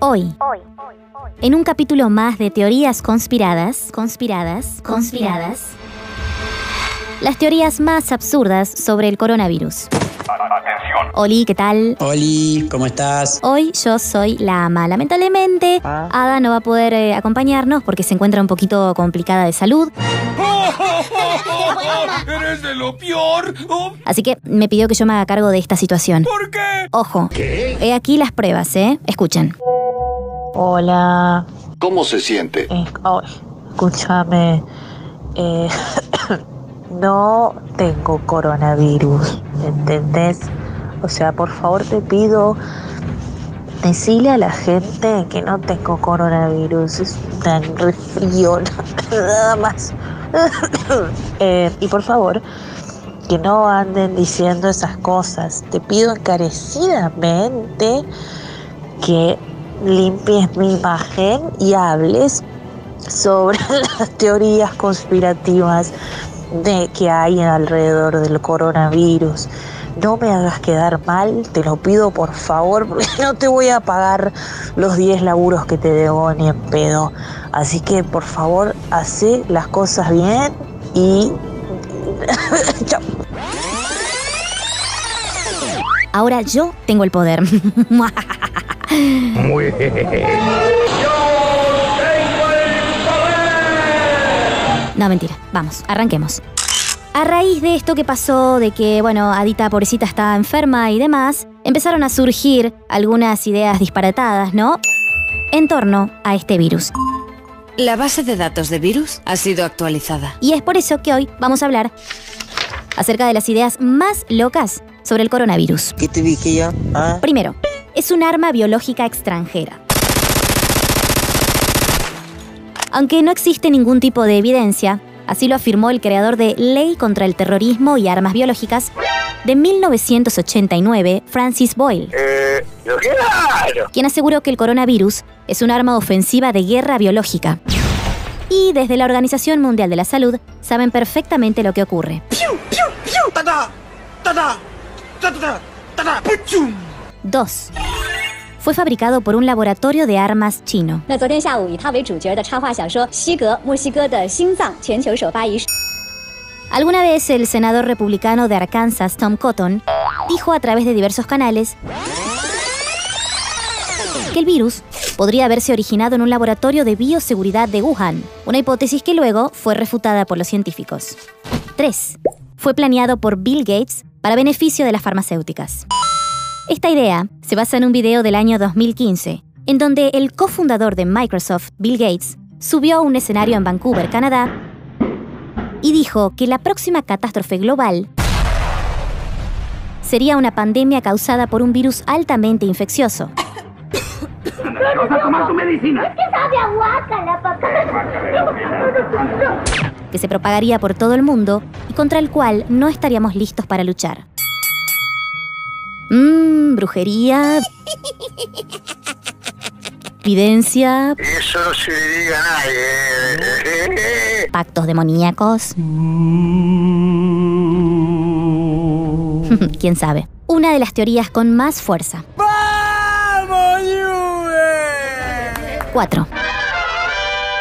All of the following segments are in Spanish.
Hoy, en un capítulo más de teorías conspiradas, conspiradas, conspiradas, las teorías más absurdas sobre el coronavirus. Oli, ¿qué tal? Oli, ¿cómo estás? Hoy yo soy la ama. Lamentablemente, Ah. Ada no va a poder eh, acompañarnos porque se encuentra un poquito complicada de salud. ¡Eres de lo peor! Oh, Así que me pidió que yo me haga cargo de esta situación. ¿Por qué? Ojo, he aquí las pruebas, ¿eh? Escuchen. Hola, ¿Cómo se siente? eh, oh, escúchame. eh, no tengo coronavirus, ¿entendés? O sea, por favor te pido, decirle a la gente que no tengo coronavirus, es un resfrío, nada más. Eh, y por favor, que no anden diciendo esas cosas. Te pido encarecidamente que limpies mi imagen y hables sobre las teorías conspirativas de que hay alrededor del coronavirus. No me hagas quedar mal, te lo pido por favor, porque no te voy a pagar los 10 laburos que te debo ni en pedo. Así que por favor, hace las cosas bien y... Chao. Ahora yo tengo el poder. No, mentira. Vamos, arranquemos. A raíz de esto que pasó, de que, bueno, Adita pobrecita estaba enferma y demás, empezaron a surgir algunas ideas disparatadas, ¿no? En torno a este virus. La base de datos de virus ha sido actualizada. Y es por eso que hoy vamos a hablar acerca de las ideas más locas sobre el coronavirus. ¿Qué te dije yo? ¿Ah? Primero, es un arma biológica extranjera. Aunque no existe ningún tipo de evidencia, así lo afirmó el creador de Ley contra el Terrorismo y Armas Biológicas de 1989, Francis Boyle, eh, quien aseguró que el coronavirus es un arma ofensiva de guerra biológica. Y desde la Organización Mundial de la Salud saben perfectamente lo que ocurre. ¡Piu, piu, piu! 2. Fue fabricado por un laboratorio de armas chino. Alguna vez el senador republicano de Arkansas, Tom Cotton, dijo a través de diversos canales que el virus podría haberse originado en un laboratorio de bioseguridad de Wuhan, una hipótesis que luego fue refutada por los científicos. 3. Fue planeado por Bill Gates para beneficio de las farmacéuticas. Esta idea se basa en un video del año 2015, en donde el cofundador de Microsoft, Bill Gates, subió a un escenario en Vancouver, Canadá, y dijo que la próxima catástrofe global sería una pandemia causada por un virus altamente infeccioso. que se propagaría por todo el mundo y contra el cual no estaríamos listos para luchar. Mmm, brujería. Evidencia, Eso no se le diga a nadie. pactos demoníacos. ¿Quién sabe? Una de las teorías con más fuerza. ¡Vamos, Juve! 4.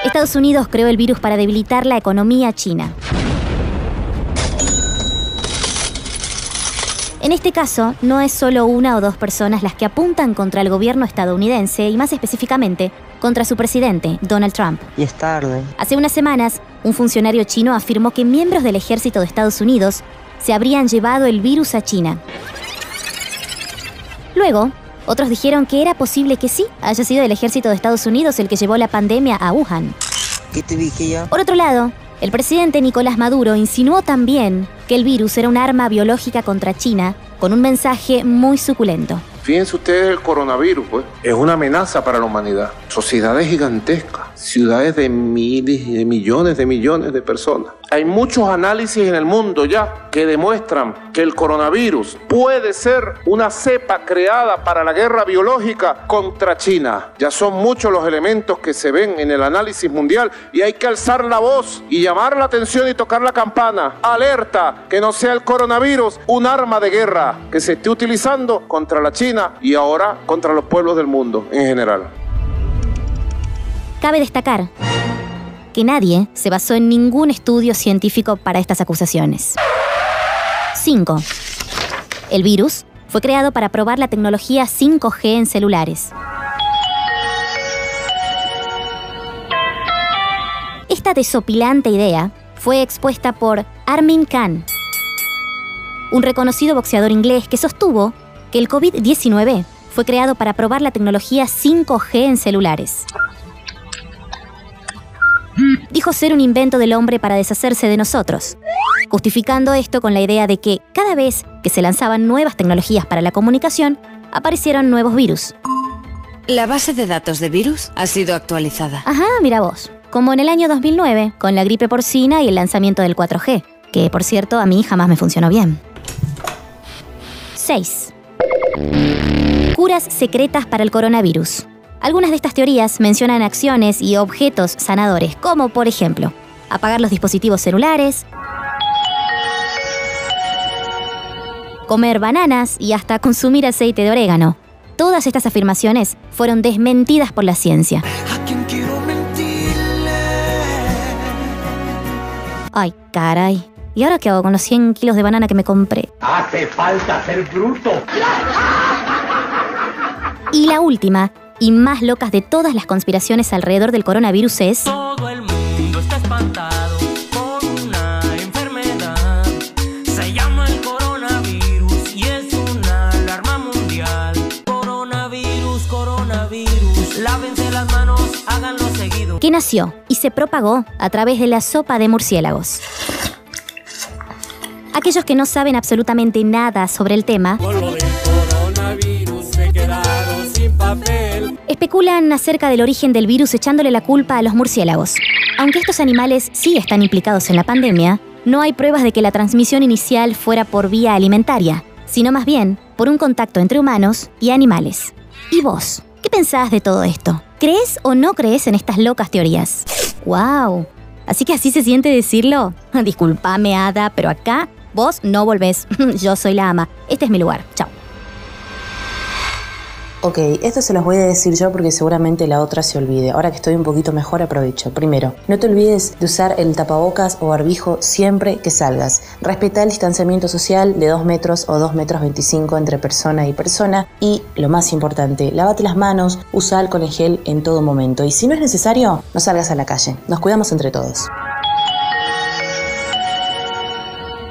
Estados Unidos creó el virus para debilitar la economía china. En este caso, no es solo una o dos personas las que apuntan contra el gobierno estadounidense y más específicamente contra su presidente, Donald Trump. Y es tarde. Hace unas semanas, un funcionario chino afirmó que miembros del ejército de Estados Unidos se habrían llevado el virus a China. Luego, otros dijeron que era posible que sí haya sido el ejército de Estados Unidos el que llevó la pandemia a Wuhan. ¿Qué te dije yo? Por otro lado, el presidente Nicolás Maduro insinuó también que el virus era un arma biológica contra China con un mensaje muy suculento. Fíjense ustedes el coronavirus, pues. Es una amenaza para la humanidad. Sociedades gigantescas, ciudades de miles de millones de millones de personas. Hay muchos análisis en el mundo ya que demuestran que el coronavirus puede ser una cepa creada para la guerra biológica contra China. Ya son muchos los elementos que se ven en el análisis mundial y hay que alzar la voz y llamar la atención y tocar la campana. Alerta que no sea el coronavirus un arma de guerra que se esté utilizando contra la China y ahora contra los pueblos del mundo en general. Cabe destacar que nadie se basó en ningún estudio científico para estas acusaciones. 5. El virus fue creado para probar la tecnología 5G en celulares. Esta desopilante idea fue expuesta por Armin Khan, un reconocido boxeador inglés que sostuvo que el COVID-19 fue creado para probar la tecnología 5G en celulares. Dijo ser un invento del hombre para deshacerse de nosotros, justificando esto con la idea de que cada vez que se lanzaban nuevas tecnologías para la comunicación, aparecieron nuevos virus. La base de datos de virus ha sido actualizada. Ajá, mira vos. Como en el año 2009, con la gripe porcina y el lanzamiento del 4G, que por cierto a mí jamás me funcionó bien. 6. Curas secretas para el coronavirus. Algunas de estas teorías mencionan acciones y objetos sanadores, como por ejemplo, apagar los dispositivos celulares, comer bananas y hasta consumir aceite de orégano. Todas estas afirmaciones fueron desmentidas por la ciencia. Ay, caray. ¿Y ahora qué hago con los 100 kilos de banana que me compré? Hace falta ser bruto. Y la última, y más locas de todas las conspiraciones alrededor del coronavirus es... Todo el mundo está espantado con una enfermedad. Se llama el coronavirus y es una alarma mundial. Coronavirus, coronavirus. Lávense las manos, háganlo seguido. que nació y se propagó a través de la sopa de murciélagos. Aquellos que no saben absolutamente nada sobre el tema especulan acerca del origen del virus echándole la culpa a los murciélagos. Aunque estos animales sí están implicados en la pandemia, no hay pruebas de que la transmisión inicial fuera por vía alimentaria, sino más bien por un contacto entre humanos y animales. ¿Y vos? ¿Qué pensás de todo esto? ¿Crees o no crees en estas locas teorías? ¡Wow! ¿Así que así se siente decirlo? Disculpame, Ada, pero acá vos no volvés. Yo soy la ama. Este es mi lugar. Chao. Ok, esto se los voy a decir yo porque seguramente la otra se olvide. Ahora que estoy un poquito mejor aprovecho. Primero, no te olvides de usar el tapabocas o barbijo siempre que salgas. Respeta el distanciamiento social de 2 metros o 2 metros 25 entre persona y persona. Y lo más importante, lávate las manos, usa alcohol en gel en todo momento. Y si no es necesario, no salgas a la calle. Nos cuidamos entre todos.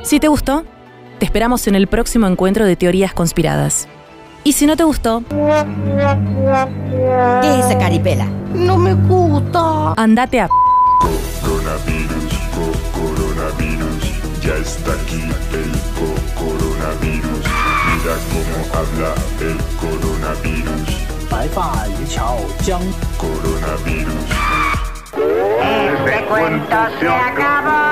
Si te gustó, te esperamos en el próximo encuentro de teorías conspiradas. Y si no te gustó, ¿Qué es esa caripela? no me gusta. Andate a Coronavirus, co- coronavirus, ya está aquí el co- coronavirus. Mira cómo habla el coronavirus. Coronavirus. Este cuento se acaba.